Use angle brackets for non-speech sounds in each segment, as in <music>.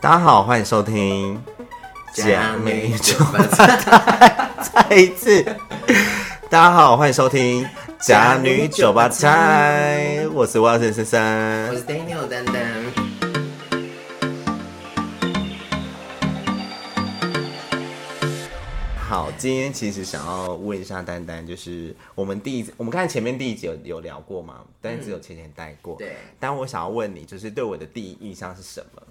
大家好，欢迎收听假美酒吧。再一次，大家好，欢迎收听假女酒吧菜。我是万胜先生，我是 Daniel 丹丹。好，今天其实想要问一下丹丹，就是我们第一，我们看前面第一集有有聊过嘛？但是只有浅浅带过。对。但我想要问你，就是对我的第一印象是什么？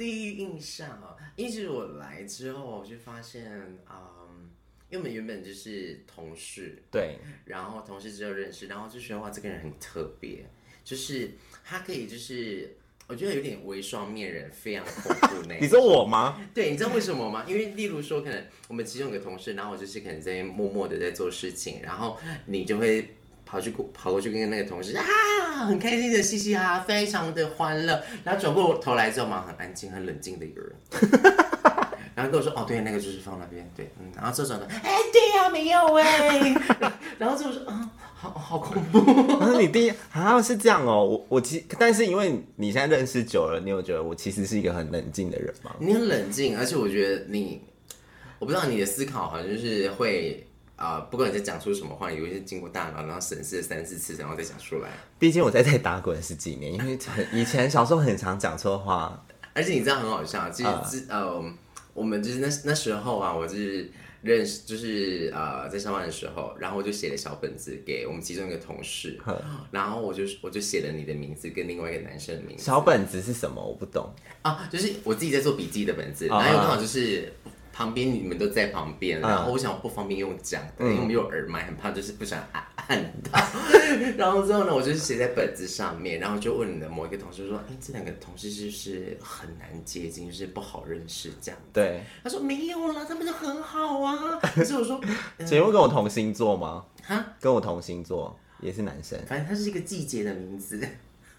第一印象啊，一直我来之后，我就发现，嗯，因为我们原本就是同事，对。然后同事之后认识，然后就觉得哇，这个人很特别，就是他可以就是。我觉得有点微双面人，非常恐怖那。<laughs> 你说我吗？对，你知道为什么吗？因为例如说，可能我们其中有个同事，然后我就是可能在默默的在做事情，然后你就会跑去跑过去跟那个同事啊，很开心的嘻嘻哈哈，非常的欢乐，然后转过头来之后嘛，很安静、很冷静的一个人，<laughs> 然后跟我说，哦，对，那个就是放那边，对，嗯，然后这种的，哎，对呀、啊，没有哎，<laughs> 然后就说，啊。好好恐怖！可是你第一好像是这样哦，我我其但是因为你现在认识久了，你有觉得我其实是一个很冷静的人吗？你很冷静，而且我觉得你，我不知道你的思考好像就是会啊、呃，不管你在讲出什么话，有一些经过大脑然后审视了三四次，然后再讲出来。毕竟我在这打滚十几年，因为以前小时候很常讲错话，而且你知道很好笑，其实呃，呃，我们就是那那时候啊，我就是。认识就是呃，在上班的时候，然后我就写了小本子给我们其中一个同事，然后我就我就写了你的名字跟另外一个男生的名字。小本子是什么？我不懂啊，就是我自己在做笔记的本子，然后刚好就是。旁边你们都在旁边，然后我想不方便用讲因为我们有耳麦，很怕就是不想按按到。<laughs> 然后之后呢，我就是写在本子上面，然后就问你的某一个同事说：“哎，这两个同事是不是很难接近，就是不好认识这样？”对，他说没有啦，他们就很好啊。<laughs> 可是我说，请问跟我同星座吗？哈，跟我同星座也是男生，反正他是一个季节的名字。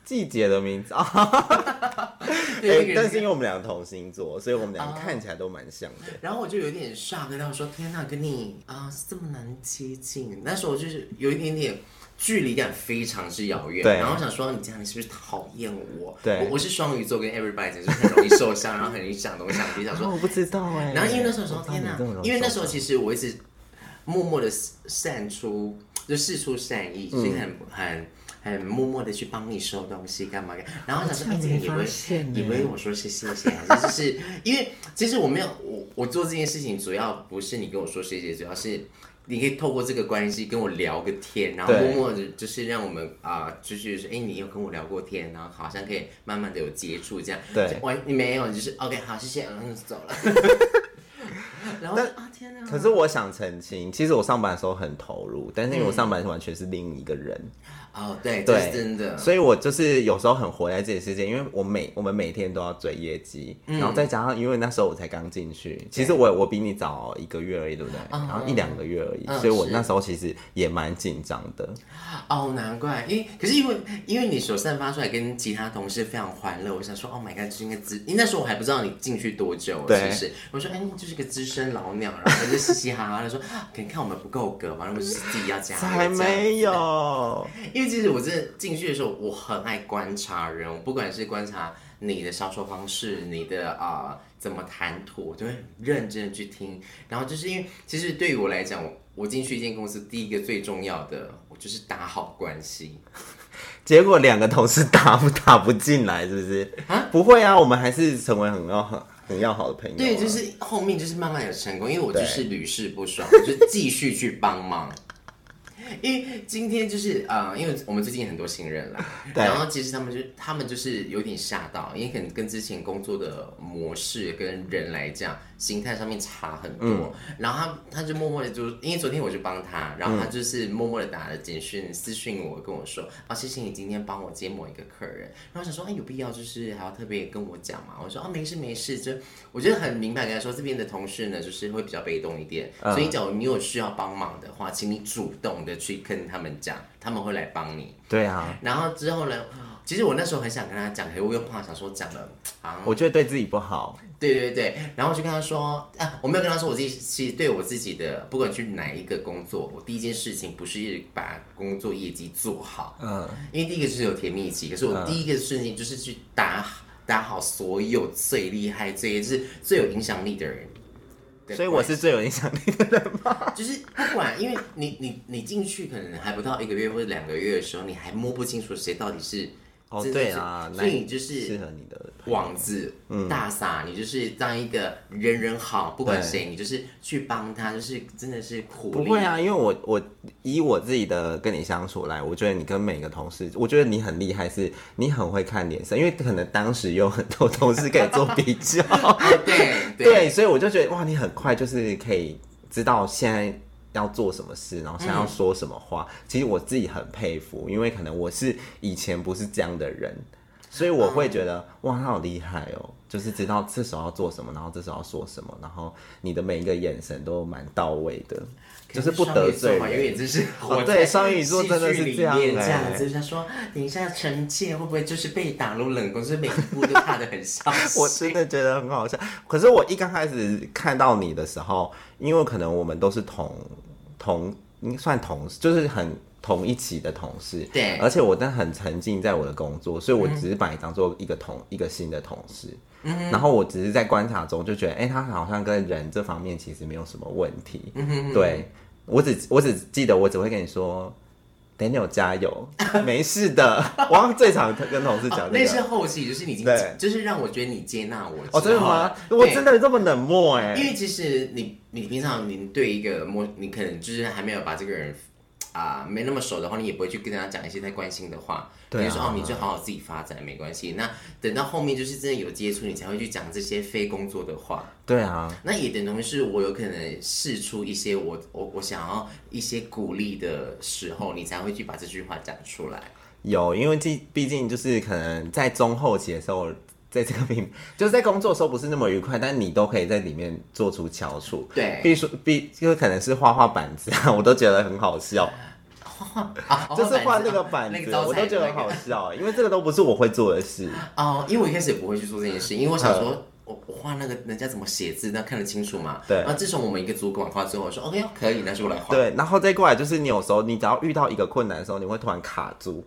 季节的名字啊，<laughs> 对，但是因为我们两个同星座，所以我们两个看起来都蛮像的。然后我就有点 shock，跟他说：“天哪，跟你啊是这么难接近。”那时候我就是有一点点距离感，非常之遥远。然后我想说：“你这样，你是不是讨厌我？”对，我是双鱼座，跟 everybody 就是很容易受伤，然后很容易想东想西，想说 <laughs> 我不知道哎。然后因为那时候说：“天哪，因为那时候其实我一直默默的散出，就释出善意，所以很很。”很默默的去帮你收东西干嘛干，然后想说，哎，这个以为以为我说是谢谢，还是就是因为其实我没有我我做这件事情主要不是你跟我说谢谢，主要是你可以透过这个关系跟我聊个天，然后默默的就是让我们啊、呃，就是说，哎，你有跟我聊过天，然后好像可以慢慢的有接触这样。对，完你没有，就是 OK，好，谢谢，然后就走了。<laughs> 然后啊天哪！可是我想澄清，其实我上班的时候很投入，但是因为我上班完全是另一个人。嗯哦，对，对，是真的。所以我就是有时候很活在自己世界，因为我每我们每天都要追业绩，嗯、然后再加上因为那时候我才刚进去，其实我我比你早一个月而已，对不对？嗯、然后一两个月而已，嗯、所以我那时候其实也蛮紧张的。哦，难怪，因为可是因为因为你所散发出来跟其他同事非常欢乐，我想说，Oh my god，这应该资，因为那时候我还不知道你进去多久，对是不是？我说，哎，你就是个资深老鸟，然后就嘻嘻哈哈的说，可以看我们不够格嘛，然后就是自己要加，才没有。因为其实我真的进去的时候，我很爱观察人，我不管是观察你的销售方式，你的啊、呃、怎么谈吐，我就会认真的去听。然后就是因为，其实对于我来讲，我进去一间公司，第一个最重要的，我就是打好关系。<laughs> 结果两个同事打不打不进来，是不是？啊，不会啊，我们还是成为很要很很要好的朋友、啊。对，就是后面就是慢慢有成功，因为我就是屡试不爽，<laughs> 我就继续去帮忙。因为今天就是啊、呃，因为我们最近很多新人来，<laughs> 对然后其实他们就他们就是有点吓到，因为可能跟之前工作的模式跟人来讲。心态上面差很多，嗯、然后他他就默默的就，因为昨天我就帮他，然后他就是默默的打了简讯、私讯我，跟我说啊，谢谢你今天帮我接某一个客人。然后想说，哎，有必要就是还要特别跟我讲嘛？我说啊，没事没事，就我觉得很明白跟他说，这边的同事呢，就是会比较被动一点，嗯、所以假如你有需要帮忙的话，请你主动的去跟他们讲，他们会来帮你。对啊，然后之后呢？其实我那时候很想跟他讲，可是我又怕想说讲了啊，我觉得对自己不好。对对对，然后我就跟他说啊，我没有跟他说我自己其实对我自己的，不管去哪一个工作，我第一件事情不是把工作业绩做好，嗯，因为第一个就是有甜蜜期，可是我第一个事情就是去打。打好所有最厉害、最就是最有影响力的人。所以我是最有影响力的人吗？<laughs> 就是不管，因为你你你进去可能还不到一个月或者两个月的时候，你还摸不清楚谁到底是。哦，对啊，所以你就是适合你的网子大撒，你就是当一个人人好，不管谁，你就是去帮他，就是真的是苦。不会啊，因为我我以我自己的跟你相处来，我觉得你跟每个同事，我觉得你很厉害，是你很会看脸色，因为可能当时有很多同事可以做比较，<laughs> 对对，所以我就觉得哇，你很快就是可以知道现在。要做什么事，然后想要说什么话，嗯、其实我自己很佩服，因为可能我是以前不是这样的人，所以我会觉得、嗯、哇，他好厉害哦，就是知道这时候要做什么，然后这时候要说什么，然后你的每一个眼神都蛮到位的，就是不得罪人。因为这是我对双鱼座真的是这样这样子，他说等一下臣妾会不会就是被打入冷宫，所以每一步都怕的很小心。<laughs> 我真的觉得很好笑，可是我一刚开始看到你的时候，因为可能我们都是同。同应该算同事，就是很同一起的同事。对，而且我真的很沉浸在我的工作，所以我只是把你当做一个同、嗯、一个新的同事。嗯，然后我只是在观察中就觉得，哎、欸，他好像跟人这方面其实没有什么问题。嗯哼，对，我只我只记得我只会跟你说。Daniel 加油，<laughs> 没事的。<laughs> 我刚最常跟同事讲、那是后期，就是你已经，就是让我觉得你接纳我。哦，真的吗？我真的这么冷漠哎？因为其实你，你平常你对一个陌，你可能就是还没有把这个人。啊，没那么熟的话，你也不会去跟他讲一些太关心的话。对、啊，比如说哦，你就好好自己发展，没关系。那等到后面就是真的有接触，你才会去讲这些非工作的话。对啊，那也等同于是我有可能试出一些我我我想要一些鼓励的时候，你才会去把这句话讲出来。有，因为毕毕竟就是可能在中后期的时候。在这个病，<laughs> 就是在工作的时候不是那么愉快，但你都可以在里面做出翘楚。对，比如说，比就可能是画画板子啊，<laughs> 我都觉得很好笑。<laughs> 画画，就是画那个板子，我都觉得很好笑，因为这个都不是我会做的事。哦，因为我一开始也不会去做这件事，因为我想说，我我画那个人家怎么写字，那看得清楚嘛？对。然后自从我们一个主管画之后，我说 OK 可以，那就来画。对，然后再过来就是你有时候你只要遇到一个困难的时候，你会突然卡住，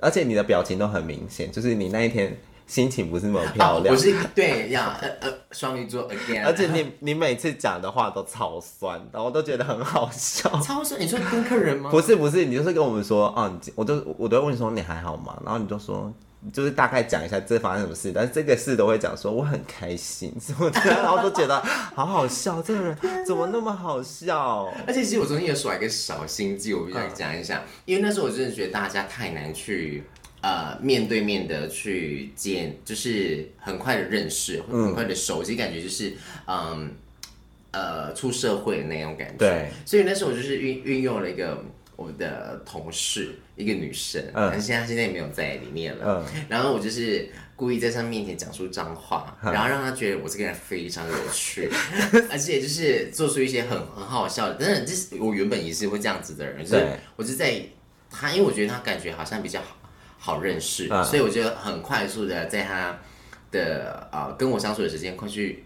而且你的表情都很明显，就是你那一天。心情不是那么漂亮，不是对呀，呃呃，双鱼座 again，而且你你每次讲的话都超酸，然后我都觉得很好笑。超酸？你说跟客人吗？不是不是，你就是跟我们说啊，我都我都会问你说你还好吗？然后你就说就是大概讲一下这发生什么事，但是这个事都会讲说我很开心什么的，然后都觉得 <laughs> 好好笑，这个人怎么那么好笑？而且其实我昨天也耍一个小心机，我必须讲一下，嗯、因为那时候我真的觉得大家太难去。呃，面对面的去见，就是很快的认识，很快的熟悉，感觉就是，嗯，呃，出社会的那种感觉。对，所以那时候我就是运运用了一个我的同事，一个女生，嗯，但是现在现在也没有在里面了。嗯，然后我就是故意在她面前讲出脏话，嗯、然后让她觉得我这个人非常有趣，<laughs> 而且就是做出一些很很好笑的。但是就是我原本也是会这样子的人，就是我就在她，因为我觉得她感觉好像比较好。好认识，嗯、所以我觉得很快速的在他的呃跟我相处的时间，快去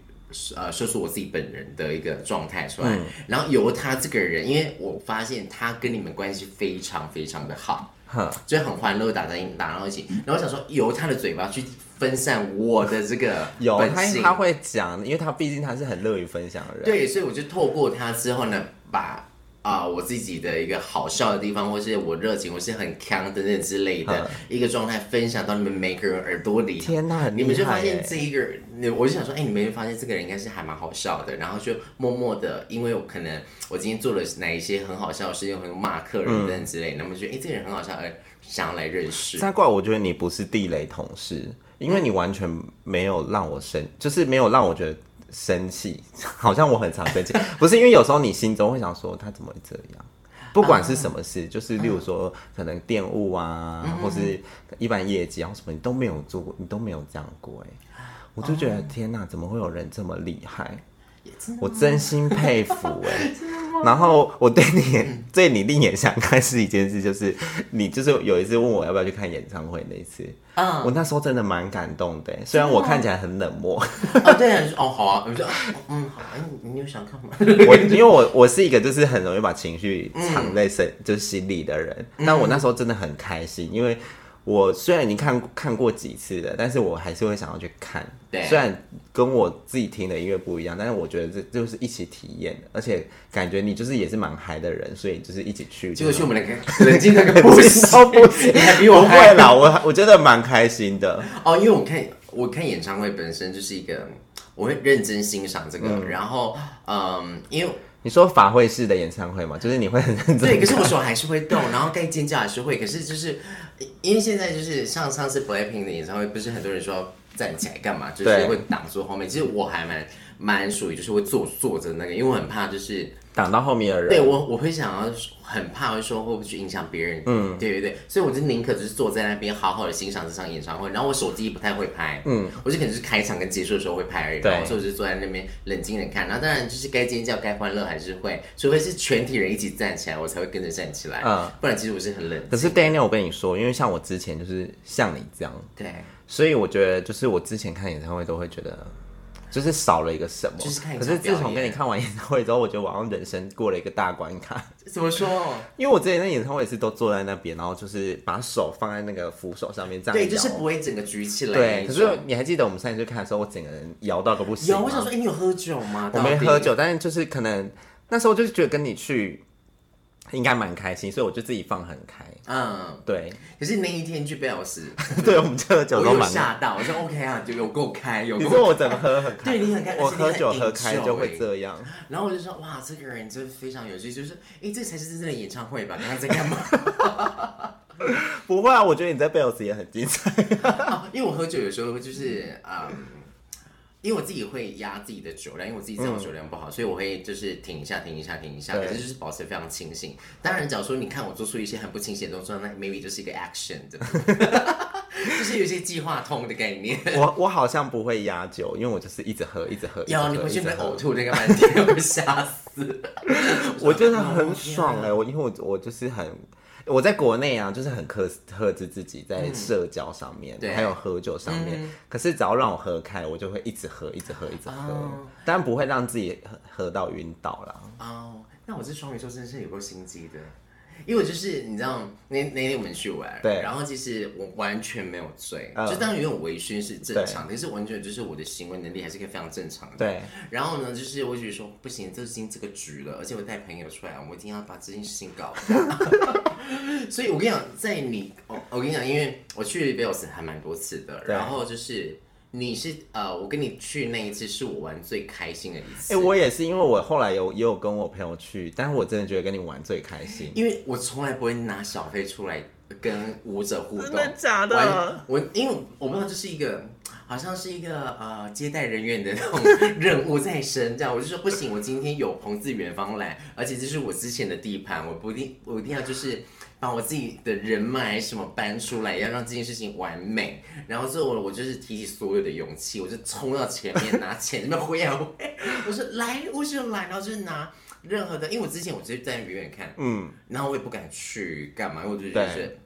呃说出我自己本人的一个状态出来，嗯、然后由他这个人，因为我发现他跟你们关系非常非常的好，嗯、就很欢乐，打在打到一起，然后我想说由他的嘴巴去分散我的这个 <laughs> 有他他会讲，因为他毕竟他是很乐于分享的人，对，所以我就透过他之后呢，把。啊，我自己的一个好笑的地方，或是我热情，我是很强等等之类的一个状态，分享到你们每个人耳朵里。天哪，你们就发现这一个人，我就想说，哎、欸，你们就发现这个人应该是还蛮好笑的，然后就默默的，因为我可能我今天做了哪一些很好笑的事情，很骂客人等等之类，那么觉得哎、欸，这个人很好笑，而想要来认识。再怪，我觉得你不是地雷同事，因为你完全没有让我生，就是没有让我觉得。生气，<laughs> 好像我很常生气，<laughs> 不是因为有时候你心中会想说他怎么会这样，不管是什么事，啊、就是例如说可能电务啊，嗯、或是一般业绩啊什么，你都没有做过，你都没有这样过哎，我就觉得、哦、天哪，怎么会有人这么厉害？我真心佩服 <laughs> 哎。然后我对你对你另眼相看是一件事，就是你就是有一次问我要不要去看演唱会那一次，嗯，我那时候真的蛮感动的，虽然我看起来很冷漠，啊对啊，哦好啊，我说嗯好，哎你你有想看吗？我因为我我是一个就是很容易把情绪藏在身就是心里的人，但我那时候真的很开心，因为我虽然已经看看过几次了，但是我还是会想要去看。对，虽然跟我自己听的音乐不一样，但是我觉得这就是一起体验，而且感觉你就是也是蛮嗨的人，所以就是一起去。结果去我们两个 <laughs> 冷静那个不行，不行，你还比我嗨啦！我 <laughs> 我觉得蛮开心的哦，因为我看我看演唱会本身就是一个，我会认真欣赏这个，嗯、然后嗯，因为。你说法会式的演唱会嘛，就是你会很认真。对，可是我手还是会动，然后该尖叫还是会。可是就是因为现在就是像上次 Blackpink 的演唱会，不是很多人说站起来干嘛，就是会挡住后面。其实我还蛮蛮属于就是会坐坐着那个，因为我很怕就是。挡到后面的人，对我我会想要很怕会说会不会去影响别人，嗯，对对对，所以我就宁可就是坐在那边好好的欣赏这场演唱会，然后我手机不太会拍，嗯，我就可能是开场跟结束的时候会拍而已，对，所以我就坐在那边冷静的看，然后当然就是该尖叫该欢乐还是会，除非是全体人一起站起来，我才会跟着站起来，嗯，不然其实我是很冷。可是 Daniel，我跟你说，因为像我之前就是像你这样，对，所以我觉得就是我之前看演唱会都会觉得。就是少了一个什么，就是看。可是自从跟你看完演唱会之后，我觉得我好像人生过了一个大关卡。<laughs> 怎么说？<laughs> 因为我之前在演唱会也是都坐在那边，然后就是把手放在那个扶手上面这样。对，就是不会整个举起来。对，可是你还记得我们上一次看的时候，我整个人摇到都不行。有，我想说，哎、欸，你有喝酒吗？我没喝酒，但是就是可能那时候就是觉得跟你去。应该蛮开心，所以我就自己放很开。嗯，对。可是那一天去贝尔斯，<laughs> 对，我们喝酒都蛮。吓到，我说 OK 啊，就有够开，<laughs> 有。你说我怎么喝很开？对，你很开。我喝酒喝开就会这样。然后我就说，哇，这个人真的非常有趣，就是，哎、欸，这才是真正的演唱会吧？刚刚在干嘛？<laughs> 不会啊，我觉得你在贝尔斯也很精彩、啊。因为我喝酒有时候就是，嗯。因为我自己会压自己的酒量，因为我自己知道酒量不好，嗯、所以我会就是停一下，停一下，停一下，可是就是保持非常清醒。当然，假如说你看我做出一些很不清醒的动作，那 maybe 就是一个 action 的，<laughs> 就是有一些计划通的概念。<laughs> 我我好像不会压酒，因为我就是一直喝，一直喝。有你回去会呕吐那个半天，我会吓死。<laughs> 我真的很爽哎、欸，我因为我我就是很。我在国内啊，就是很克克制自己在社交上面，嗯、还有喝酒上面。嗯、可是只要让我喝开，我就会一直喝，一直喝，一直喝，当然、哦、不会让自己喝喝到晕倒啦。哦，那我这双鱼座真的是有够心机的。因为我就是你知道那那天我们去玩，对，然后其实我完全没有醉，嗯、就当然有点微醺是正常的，可是完全就是我的行为能力还是可以非常正常的。对，然后呢，就是我觉得说不行，这已经这个局了，而且我带朋友出来，我一定要把这件事情搞。<laughs> 所以我跟你讲，在你，我我跟你讲，因为我去贝尔斯还蛮多次的，对然后就是。你是呃，我跟你去那一次是我玩最开心的一次。哎、欸，我也是，因为我后来有也有跟我朋友去，但是我真的觉得跟你玩最开心，因为我从来不会拿小费出来跟舞者互动。真的假的？我因为我不知道这是一个，好像是一个呃接待人员的那种 <laughs> 任务在身，这样我就说不行，我今天有朋自远方来，而且这是我之前的地盘，我不一定我一定要就是。把我自己的人脉什么搬出来，要让这件事情完美。然后最后我我就是提起所有的勇气，我就冲到前面拿钱，那边挥啊挥。<laughs> 我说来，我就来，然后就是拿任何的，因为我之前我直接在远远看，嗯，然后我也不敢去干嘛，因为我就觉得是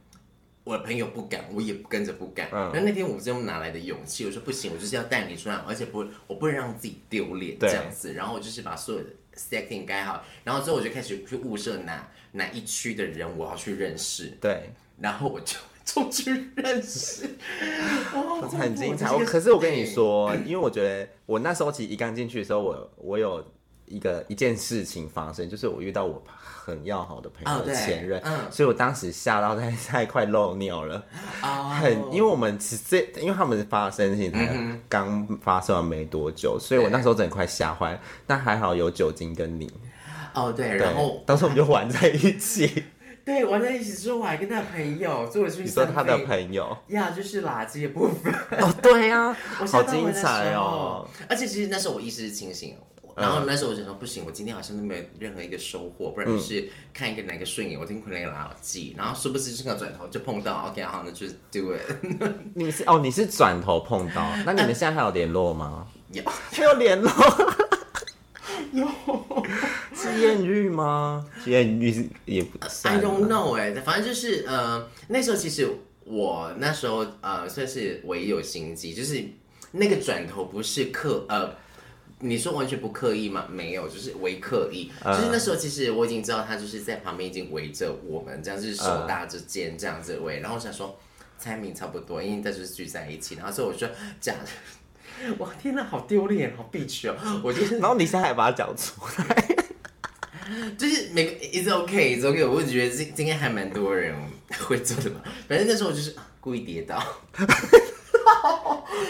我的朋友不敢，我也跟着不敢。嗯，然后那天我是用哪来的勇气？我说不行，我就是要带你出来，而且不，我不能让自己丢脸这样子。然后我就是把所有的 setting 改好，然后之后我就开始去物色哪。哪一区的人我要去认识？对，然后我就出去认识，<laughs> 哦，很精彩。我可是我跟你说，因为我觉得我那时候其实一刚进去的时候，我我有一个一件事情发生，就是我遇到我很要好的朋友的前任，嗯，所以我当时吓到在太快漏尿了，很，因为我们其实因为他们发生事情才刚发生完没多久，所以我那时候真的快吓坏，但还好有酒精跟你。哦，对，然后当时我们就玩在一起，<laughs> 对，玩在一起之后，我还跟他朋友做了。你说他的朋友？呀，就是垃圾的部分。哦，对 <laughs> 呀，好精彩哦！而且其实那时候我意识是清醒，然后那时候我就说不行，我今天好像都没有任何一个收获，不然就是看一个哪个顺眼，我听回来个垃圾，然后殊不知这个转头就碰到，OK，好，那就是 do it。<laughs> 你们是哦，你是转头碰到，那你们现在还有联络吗？有，还有联络。<laughs> 有是艳遇吗？艳遇是也不，I don't know 哎，反正就是呃，那时候其实我那时候呃算是唯一有心机，就是那个转头不是刻呃，你说完全不刻意吗？没有，就是微刻意。呃、就是那时候其实我已经知道他就是在旁边已经围着我们，这样子手搭着肩这样子围，然后我想说。猜谜差不多，因为这就是聚在一起，然后所以我就讲，哇天哪，好丢脸，好憋屈哦，我就是，然后你现在还把它讲出来，就是每个 it's okay it's okay，我就觉得今今天还蛮多人会做的嘛，反正那时候我就是故意跌倒。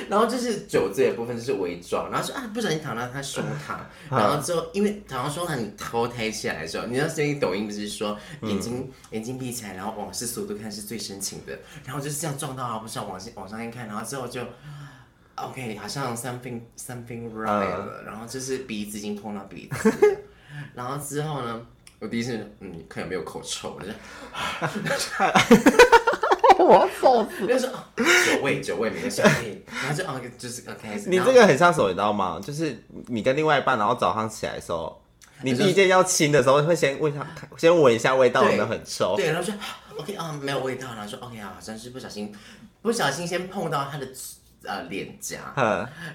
然后就是酒醉的部分就是伪装，然后说啊不小心躺到他胸膛，然后之后因为躺到胸膛，你头抬起来的时候，你知道最近抖音不是说眼睛、嗯、眼睛闭起来，然后往事速度看是最深情的，然后就是这样撞到啊，不是往往上一看，然后之后就 OK 好像 something something right 了，然后就是鼻子已经碰到鼻子，然后之后呢，我第一次嗯看有没有口臭，我就。<laughs> 我笑死，<laughs> 就是酒味九味没有小气，<laughs> 然后就啊就是 OK。你这个很像什么，你知道吗？就是你跟另外一半，然后早上起来的时候，<laughs> 你第一件要亲的时候，会先问一下，先闻一下味道有没有很臭。对，然后说 <gasps> <gasps> OK 啊，没有味道，然后说 OK 啊，好像是不小心，不小心先碰到他的呃脸颊，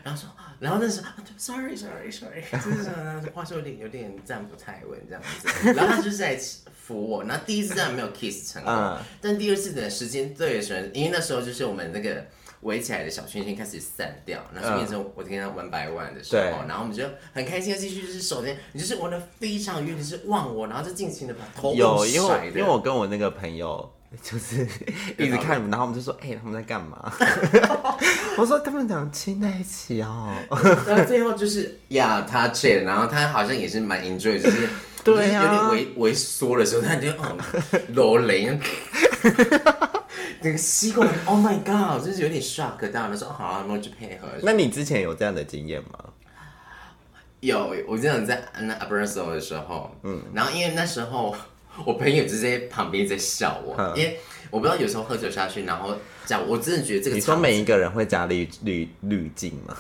然后说。然后那时候，sorry sorry sorry，就是话说有点有点站不太稳这样子。然后他就是在扶我，然后第一次这样没有 kiss 成功，嗯、但第二次的时间对的时候，因为那时候就是我们那个围起来的小圈圈开始散掉，然后变成我跟他 one by one 的时候，嗯、然后我们就很开心的继续就是手边，你就是玩的非常远，你是忘我，然后就尽情的把头有，因为因为我跟我那个朋友。就是一直看，然后我们就说：“哎、欸，他们在干嘛？” <laughs> 我说：“他们俩亲在一起哦。”然后最后就是呀，他这，然后他好像也是蛮 enjoy，<laughs> 就是对呀，有点萎萎缩的时候，他就嗯，罗雷，那个吸过来，<laughs> Oh my God，就是有点 shock 到，他说：“好啊，我们就配合。”那你之前有这样的经验吗？有，我这样在那 Abrazo 的时候，嗯，然后因为那时候。我朋友就在旁边在笑我，因为我不知道有时候喝酒下去，然后讲，我真的觉得这个。你说每一个人会加滤滤滤镜吗？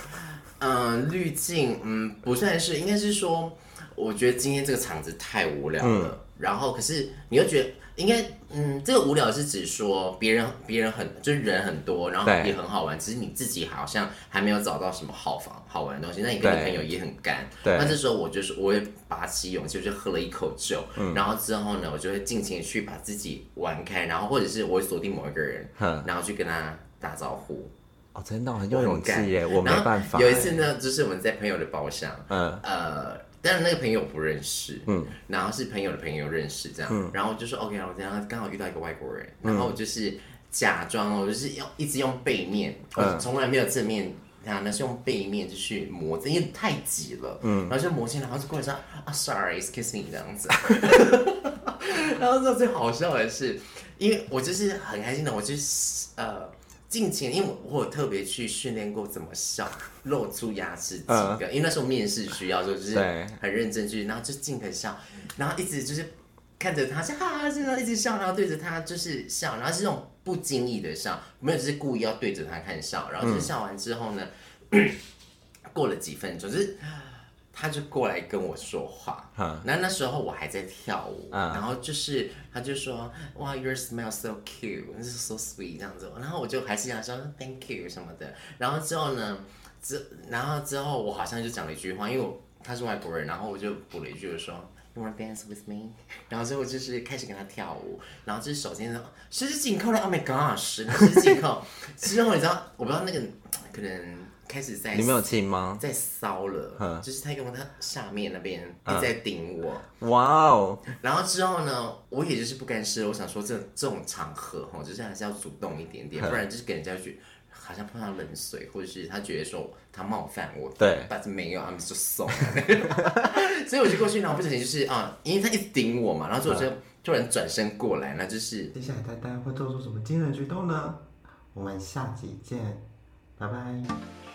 嗯，滤镜，嗯，不算是，应该是说，我觉得今天这个场子太无聊了，嗯、然后可是你又觉得。应该，嗯，这个无聊是指说别人别人很就是人很多，然后也很好玩，只是你自己好像还没有找到什么好房好玩的东西。那你跟你朋友也很干，对。那这时候我就是我会拔起勇气，就喝了一口酒，嗯、然后之后呢，我就会尽情去把自己玩开，然后或者是我会锁定某一个人，嗯、然后去跟他打招呼。哦，真的很有勇气耶，我没办法。有一次呢，就是我们在朋友的包厢，嗯呃。但是那个朋友不认识，嗯，然后是朋友的朋友认识这样，嗯，然后就说 OK，然后这样刚好遇到一个外国人，然后我就是假装哦，就是要一直用背面，嗯，从来没有正面，然后那是用背面就去磨，因为太挤了，嗯，然后就磨进来，然后就过来说啊，Sorry，excuse me 这样子，<laughs> 然后最好笑的是，因为我就是很开心的，我就是呃。尽情，因为我有特别去训练过怎么笑，露出牙齿几个，呃、因为那时候面试需要，就是很认真去，然后就尽可笑，然后一直就是看着他笑，哈哈，现在一直笑，然后对着他就是笑，然后是那种不经意的笑，没有就是故意要对着他看笑，然后就笑完之后呢，嗯、<clears throat> 过了几分钟，就是。他就过来跟我说话，那、嗯、那时候我还在跳舞，嗯、然后就是他就说哇，Your smile so cute，so sweet 这样子，然后我就还是想说 Thank you 什么的，然后之后呢，之然后之后我好像就讲了一句话，因为我他是外国人，然后我就补了一句说 You wanna dance with me？然后之后就是开始跟他跳舞，然后就是首先十指紧扣了，Oh my gosh，十指紧扣，之后你知道我不知道那个可能。开始在你没有亲吗？在骚了，呵就是他用他下面那边一直在顶我。哇哦！然后之后呢，我也就是不甘示弱，我想说这这种场合哈，就是还是要主动一点点，不然就是给人家去好像碰到冷水，或者是他觉得说他冒犯我。对，但是没有，I'm so sorry。<laughs> 所以我就过去，然后不小心就是啊，因为他一直顶我嘛，然后之后我就突然转身过来，那就是接下来他大家会做出什么惊人举动呢？我们下集见，拜拜。